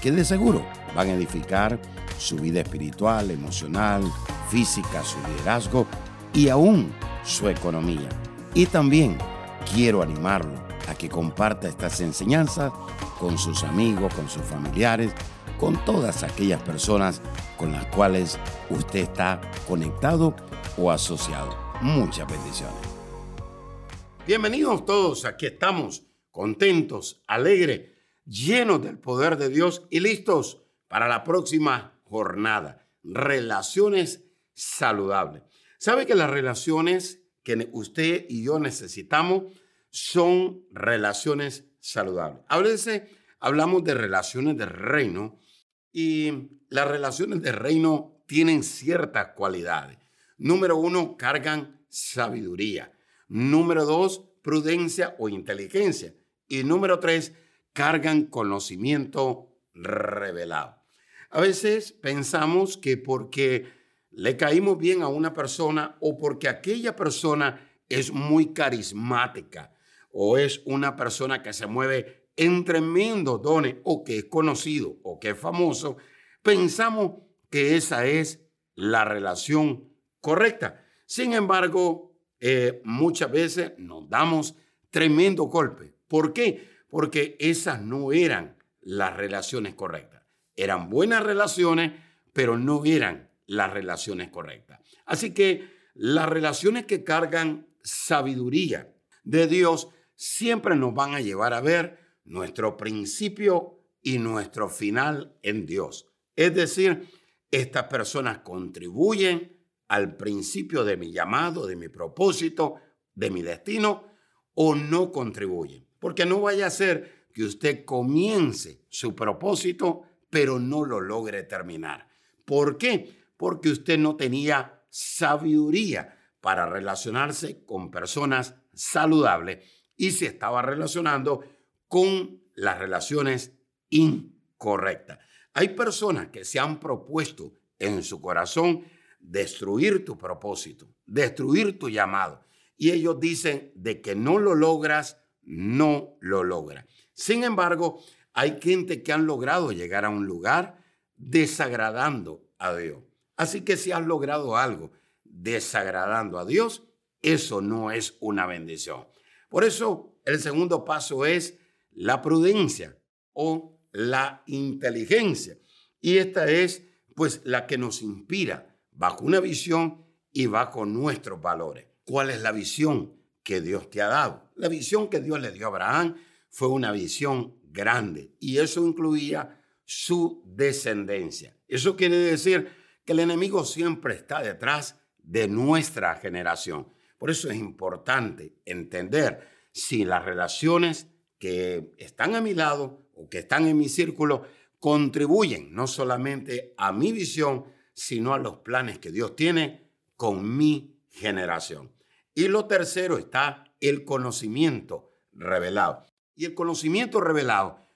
que de seguro van a edificar su vida espiritual, emocional, física, su liderazgo y aún su economía. Y también quiero animarlo a que comparta estas enseñanzas con sus amigos, con sus familiares, con todas aquellas personas con las cuales usted está conectado o asociado. Muchas bendiciones. Bienvenidos todos, aquí estamos, contentos, alegres, llenos del poder de Dios y listos para la próxima jornada. Relaciones saludables. ¿Sabe que las relaciones que usted y yo necesitamos son relaciones saludables? Veces hablamos de relaciones de reino y las relaciones de reino tienen ciertas cualidades. Número uno, cargan sabiduría. Número dos, prudencia o inteligencia. Y número tres, cargan conocimiento revelado. A veces pensamos que porque le caímos bien a una persona o porque aquella persona es muy carismática o es una persona que se mueve en tremendo dones o que es conocido o que es famoso, pensamos que esa es la relación correcta. Sin embargo, eh, muchas veces nos damos tremendo golpe. ¿Por qué? Porque esas no eran las relaciones correctas. Eran buenas relaciones, pero no eran las relaciones correctas. Así que las relaciones que cargan sabiduría de Dios siempre nos van a llevar a ver nuestro principio y nuestro final en Dios. Es decir, estas personas contribuyen al principio de mi llamado, de mi propósito, de mi destino, o no contribuyen. Porque no vaya a ser que usted comience su propósito, pero no lo logre terminar. ¿Por qué? Porque usted no tenía sabiduría para relacionarse con personas saludables y se estaba relacionando con las relaciones incorrectas. Hay personas que se han propuesto en su corazón destruir tu propósito, destruir tu llamado. Y ellos dicen de que no lo logras, no lo logras. Sin embargo, hay gente que han logrado llegar a un lugar desagradando a Dios. Así que si has logrado algo desagradando a Dios, eso no es una bendición. Por eso el segundo paso es la prudencia o la inteligencia. Y esta es pues la que nos inspira bajo una visión y bajo nuestros valores. ¿Cuál es la visión que Dios te ha dado? La visión que Dios le dio a Abraham fue una visión grande y eso incluía su descendencia. Eso quiere decir que el enemigo siempre está detrás de nuestra generación. Por eso es importante entender si las relaciones que están a mi lado o que están en mi círculo contribuyen no solamente a mi visión, sino a los planes que Dios tiene con mi generación. Y lo tercero está el conocimiento revelado. Y el conocimiento revelado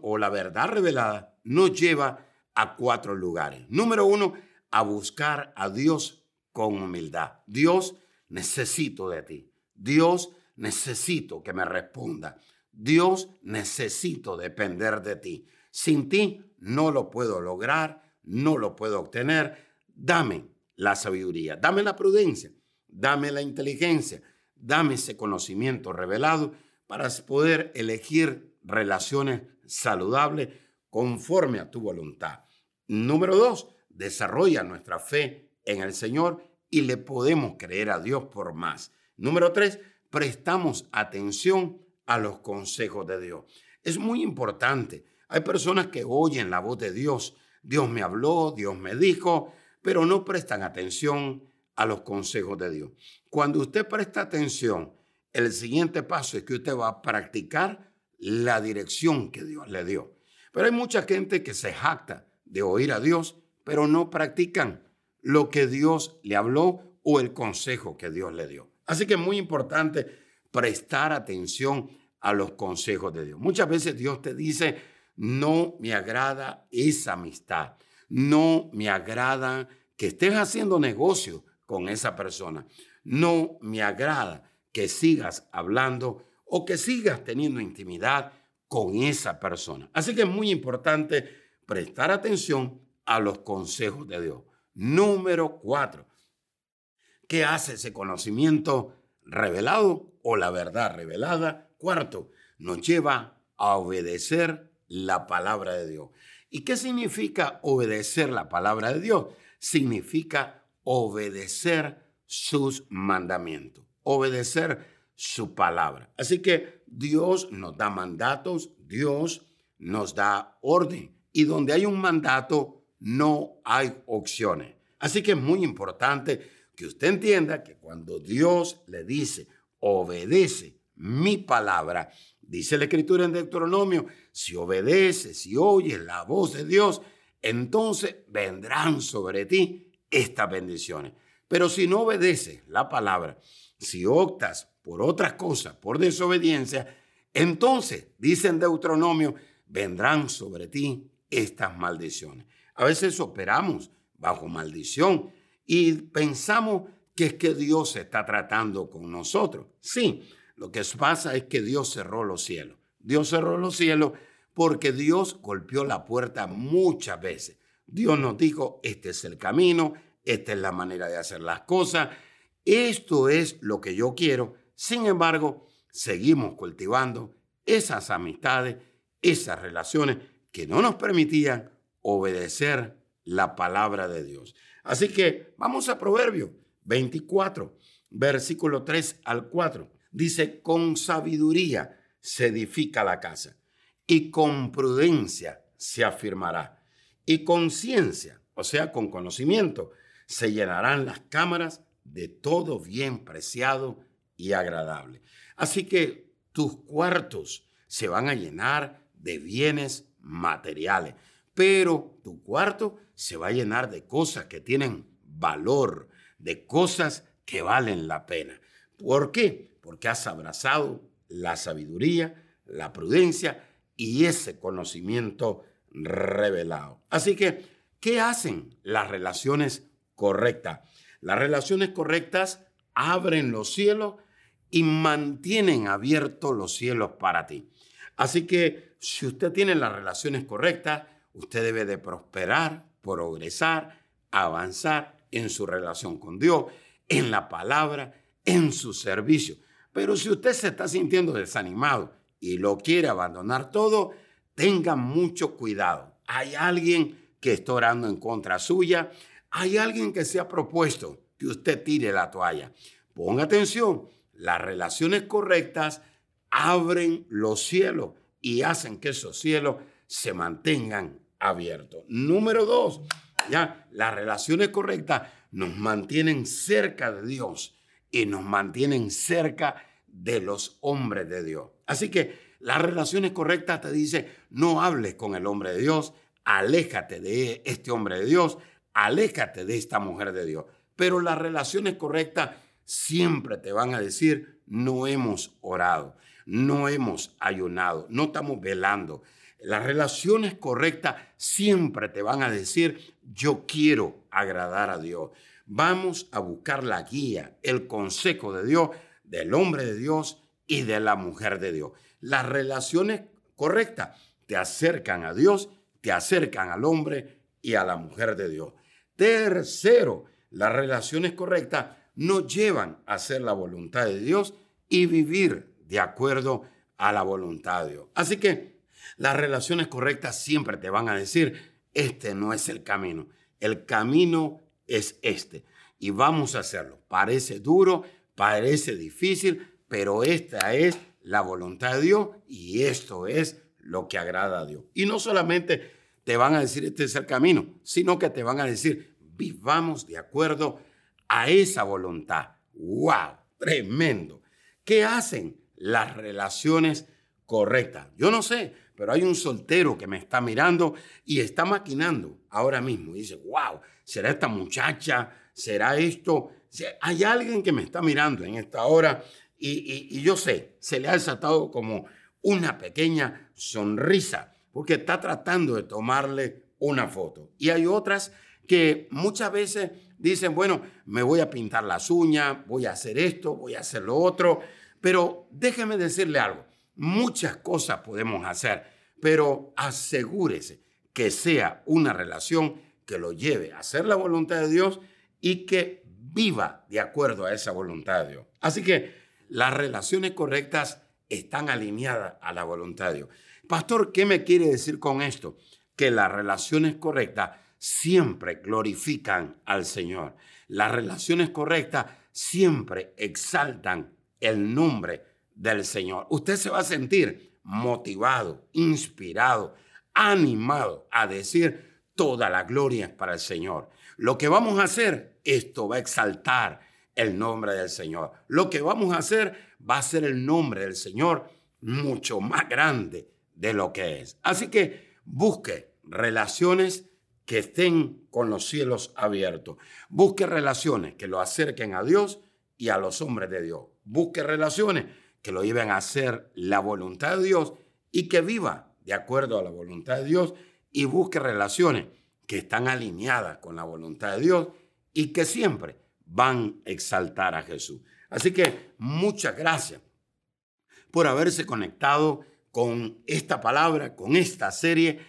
o la verdad revelada nos lleva a cuatro lugares. Número uno, a buscar a Dios con humildad. Dios, necesito de ti. Dios, necesito que me responda. Dios, necesito depender de ti. Sin ti no lo puedo lograr, no lo puedo obtener. Dame la sabiduría, dame la prudencia, dame la inteligencia, dame ese conocimiento revelado para poder elegir relaciones saludables conforme a tu voluntad. Número dos, desarrolla nuestra fe en el Señor y le podemos creer a Dios por más. Número tres, prestamos atención a los consejos de Dios. Es muy importante. Hay personas que oyen la voz de Dios. Dios me habló, Dios me dijo, pero no prestan atención a los consejos de Dios. Cuando usted presta atención, el siguiente paso es que usted va a practicar la dirección que Dios le dio. Pero hay mucha gente que se jacta de oír a Dios, pero no practican lo que Dios le habló o el consejo que Dios le dio. Así que es muy importante prestar atención a los consejos de Dios. Muchas veces Dios te dice, no me agrada esa amistad, no me agrada que estés haciendo negocio con esa persona, no me agrada que sigas hablando o que sigas teniendo intimidad con esa persona. Así que es muy importante prestar atención a los consejos de Dios. Número cuatro, ¿qué hace ese conocimiento revelado o la verdad revelada? Cuarto, nos lleva a obedecer la palabra de Dios. ¿Y qué significa obedecer la palabra de Dios? Significa obedecer sus mandamientos, obedecer su palabra. Así que Dios nos da mandatos, Dios nos da orden. Y donde hay un mandato, no hay opciones. Así que es muy importante que usted entienda que cuando Dios le dice, obedece mi palabra, dice la escritura en Deuteronomio, si obedeces, si oyes la voz de Dios, entonces vendrán sobre ti estas bendiciones. Pero si no obedeces la palabra, si optas por otras cosas, por desobediencia, entonces, dice en Deuteronomio, vendrán sobre ti estas maldiciones. A veces operamos bajo maldición y pensamos que es que Dios está tratando con nosotros. Sí, lo que pasa es que Dios cerró los cielos. Dios cerró los cielos porque Dios golpeó la puerta muchas veces. Dios nos dijo, este es el camino, esta es la manera de hacer las cosas, esto es lo que yo quiero. Sin embargo, seguimos cultivando esas amistades, esas relaciones que no nos permitían obedecer la palabra de Dios. Así que vamos a Proverbio 24, versículo 3 al 4. Dice, con sabiduría se edifica la casa y con prudencia se afirmará y con ciencia, o sea, con conocimiento, se llenarán las cámaras de todo bien preciado y agradable. Así que tus cuartos se van a llenar de bienes materiales, pero tu cuarto se va a llenar de cosas que tienen valor, de cosas que valen la pena. ¿Por qué? Porque has abrazado la sabiduría, la prudencia y ese conocimiento revelado. Así que, ¿qué hacen las relaciones correctas? Las relaciones correctas abren los cielos y mantienen abiertos los cielos para ti. Así que si usted tiene las relaciones correctas, usted debe de prosperar, progresar, avanzar en su relación con Dios, en la palabra, en su servicio. Pero si usted se está sintiendo desanimado y lo quiere abandonar todo, tenga mucho cuidado. Hay alguien que está orando en contra suya, hay alguien que se ha propuesto que usted tire la toalla. Ponga atención, las relaciones correctas abren los cielos y hacen que esos cielos se mantengan abiertos. Número dos, ya, las relaciones correctas nos mantienen cerca de Dios y nos mantienen cerca de los hombres de Dios. Así que las relaciones correctas te dice, no hables con el hombre de Dios, aléjate de este hombre de Dios, aléjate de esta mujer de Dios. Pero las relaciones correctas siempre te van a decir, no hemos orado, no hemos ayunado, no estamos velando. Las relaciones correctas siempre te van a decir, yo quiero agradar a Dios. Vamos a buscar la guía, el consejo de Dios, del hombre de Dios y de la mujer de Dios. Las relaciones correctas te acercan a Dios, te acercan al hombre y a la mujer de Dios. Tercero, las relaciones correctas nos llevan a hacer la voluntad de Dios y vivir de acuerdo a la voluntad de Dios. Así que las relaciones correctas siempre te van a decir, este no es el camino, el camino es este y vamos a hacerlo. Parece duro, parece difícil, pero esta es la voluntad de Dios y esto es lo que agrada a Dios. Y no solamente te van a decir este es el camino, sino que te van a decir vivamos de acuerdo a esa voluntad. ¡Wow! Tremendo. ¿Qué hacen las relaciones correctas? Yo no sé, pero hay un soltero que me está mirando y está maquinando ahora mismo. Y dice, wow, ¿será esta muchacha? ¿Será esto? Hay alguien que me está mirando en esta hora y, yo sé, se le ha desatado como una pequeña sonrisa porque está tratando de tomarle una foto. Y hay otras que muchas veces dicen, bueno, me voy a pintar las uñas, voy a hacer esto, voy a hacer lo otro, pero déjeme decirle algo, muchas cosas podemos hacer, pero asegúrese que sea una relación que lo lleve a hacer la voluntad de Dios y que viva de acuerdo a esa voluntad de Dios. Así que las relaciones correctas están alineadas a la voluntad de Dios. Pastor, ¿qué me quiere decir con esto? Que las relaciones correctas siempre glorifican al Señor. Las relaciones correctas siempre exaltan el nombre del Señor. Usted se va a sentir motivado, inspirado, animado a decir toda la gloria para el Señor. Lo que vamos a hacer, esto va a exaltar el nombre del Señor. Lo que vamos a hacer va a ser el nombre del Señor mucho más grande de lo que es. Así que busque relaciones que estén con los cielos abiertos. Busque relaciones que lo acerquen a Dios y a los hombres de Dios. Busque relaciones que lo lleven a hacer la voluntad de Dios y que viva de acuerdo a la voluntad de Dios y busque relaciones que están alineadas con la voluntad de Dios y que siempre van a exaltar a Jesús. Así que muchas gracias por haberse conectado con esta palabra, con esta serie.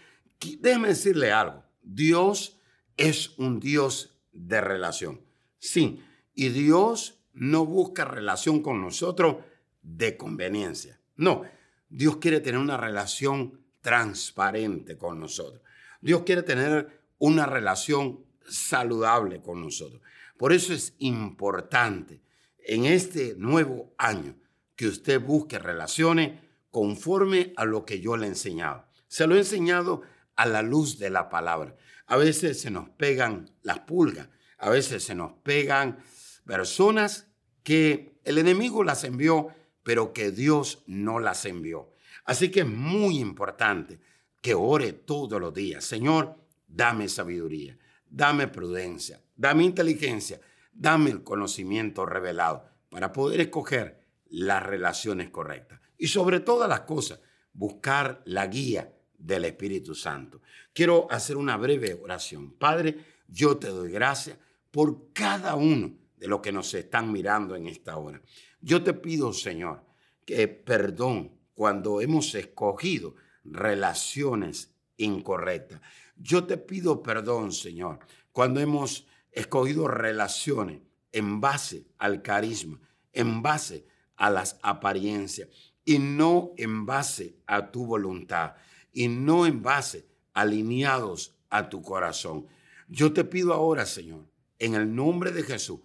Déjeme decirle algo. Dios es un Dios de relación. Sí, y Dios no busca relación con nosotros de conveniencia. No, Dios quiere tener una relación transparente con nosotros. Dios quiere tener una relación saludable con nosotros. Por eso es importante en este nuevo año que usted busque relaciones conforme a lo que yo le he enseñado. Se lo he enseñado a la luz de la palabra. A veces se nos pegan las pulgas, a veces se nos pegan personas que el enemigo las envió, pero que Dios no las envió. Así que es muy importante que ore todos los días. Señor, dame sabiduría, dame prudencia, dame inteligencia, dame el conocimiento revelado para poder escoger las relaciones correctas. Y sobre todas las cosas, buscar la guía del Espíritu Santo. Quiero hacer una breve oración. Padre, yo te doy gracias por cada uno de los que nos están mirando en esta hora. Yo te pido, Señor, que perdón cuando hemos escogido relaciones incorrectas. Yo te pido perdón, Señor, cuando hemos escogido relaciones en base al carisma, en base a las apariencias y no en base a tu voluntad y no en base alineados a tu corazón. Yo te pido ahora, Señor, en el nombre de Jesús,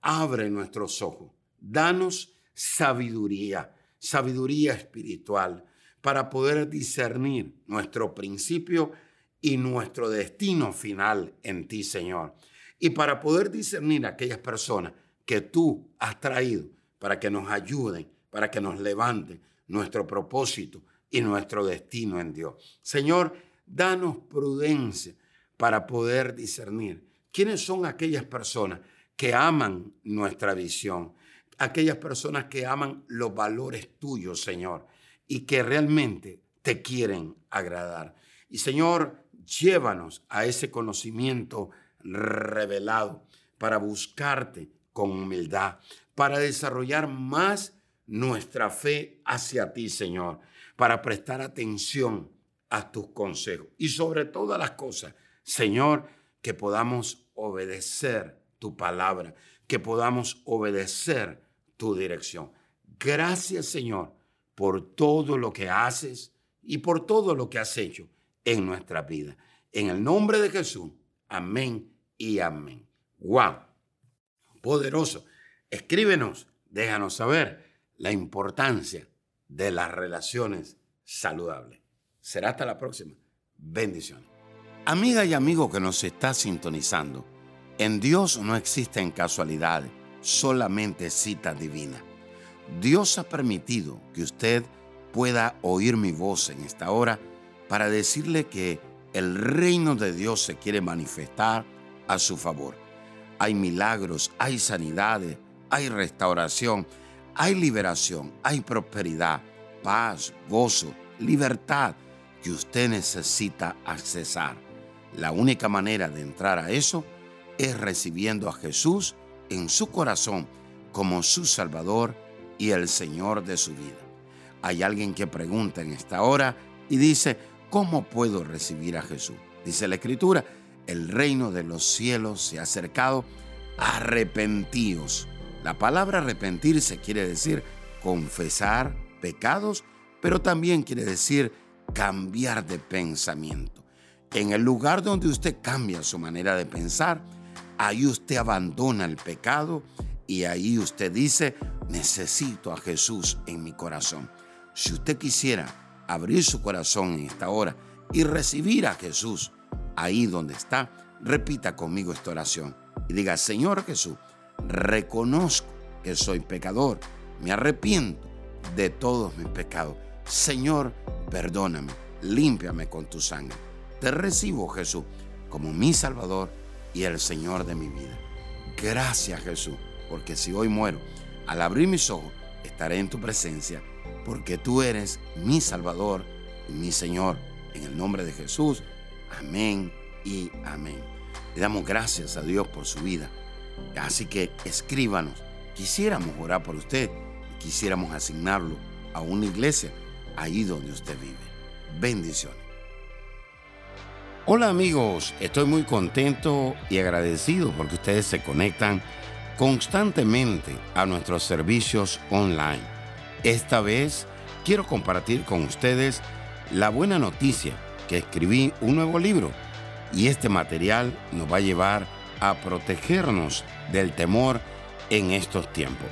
abre nuestros ojos, danos sabiduría, sabiduría espiritual, para poder discernir nuestro principio y nuestro destino final en ti, Señor. Y para poder discernir aquellas personas que tú has traído para que nos ayuden, para que nos levanten nuestro propósito y nuestro destino en Dios. Señor, danos prudencia para poder discernir quiénes son aquellas personas que aman nuestra visión, aquellas personas que aman los valores tuyos, Señor, y que realmente te quieren agradar. Y Señor, llévanos a ese conocimiento revelado para buscarte con humildad, para desarrollar más nuestra fe hacia ti, Señor, para prestar atención a tus consejos. Y sobre todas las cosas, Señor, que podamos obedecer tu palabra, que podamos obedecer tu dirección. Gracias, Señor, por todo lo que haces y por todo lo que has hecho en nuestra vida. En el nombre de Jesús, amén y amén. ¡Wow! Poderoso. Escríbenos, déjanos saber la importancia de las relaciones saludables. Será hasta la próxima. Bendiciones. Amiga y amigo que nos está sintonizando, en Dios no existen casualidades, solamente cita divina. Dios ha permitido que usted pueda oír mi voz en esta hora para decirle que el reino de Dios se quiere manifestar a su favor. Hay milagros, hay sanidades, hay restauración, hay liberación, hay prosperidad, paz, gozo, libertad que usted necesita accesar. La única manera de entrar a eso es recibiendo a Jesús en su corazón como su Salvador y el Señor de su vida. Hay alguien que pregunta en esta hora y dice, ¿cómo puedo recibir a Jesús? Dice la Escritura, el reino de los cielos se ha acercado, arrepentíos. La palabra arrepentirse quiere decir confesar pecados, pero también quiere decir cambiar de pensamiento. En el lugar donde usted cambia su manera de pensar, ahí usted abandona el pecado y ahí usted dice, necesito a Jesús en mi corazón. Si usted quisiera abrir su corazón en esta hora y recibir a Jesús ahí donde está, repita conmigo esta oración y diga, Señor Jesús, reconozco que soy pecador, me arrepiento de todos mis pecados. Señor, perdóname, límpiame con tu sangre. Te recibo, Jesús, como mi Salvador y el Señor de mi vida. Gracias, Jesús, porque si hoy muero, al abrir mis ojos, estaré en tu presencia, porque tú eres mi Salvador y mi Señor. En el nombre de Jesús, amén y amén. Le damos gracias a Dios por su vida. Así que escríbanos. Quisiéramos orar por usted y quisiéramos asignarlo a una iglesia ahí donde usted vive. Bendiciones. Hola amigos, estoy muy contento y agradecido porque ustedes se conectan constantemente a nuestros servicios online. Esta vez quiero compartir con ustedes la buena noticia que escribí un nuevo libro y este material nos va a llevar a protegernos del temor en estos tiempos.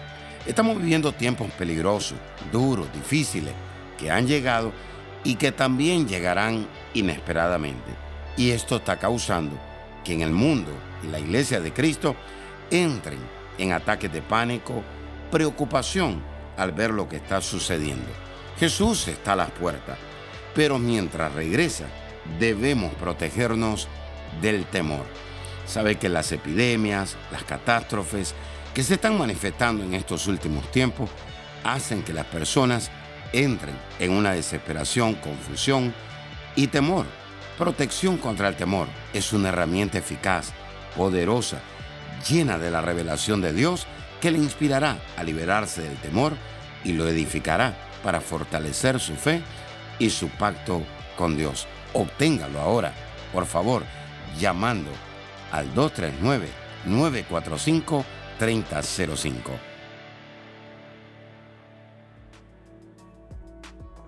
Estamos viviendo tiempos peligrosos, duros, difíciles, que han llegado y que también llegarán inesperadamente. Y esto está causando que en el mundo y la iglesia de Cristo entren en ataques de pánico, preocupación al ver lo que está sucediendo. Jesús está a las puertas, pero mientras regresa debemos protegernos del temor. Sabe que las epidemias, las catástrofes que se están manifestando en estos últimos tiempos hacen que las personas entren en una desesperación, confusión y temor. Protección contra el temor es una herramienta eficaz, poderosa, llena de la revelación de Dios que le inspirará a liberarse del temor y lo edificará para fortalecer su fe y su pacto con Dios. Obténgalo ahora, por favor, llamando al 239-945-3005.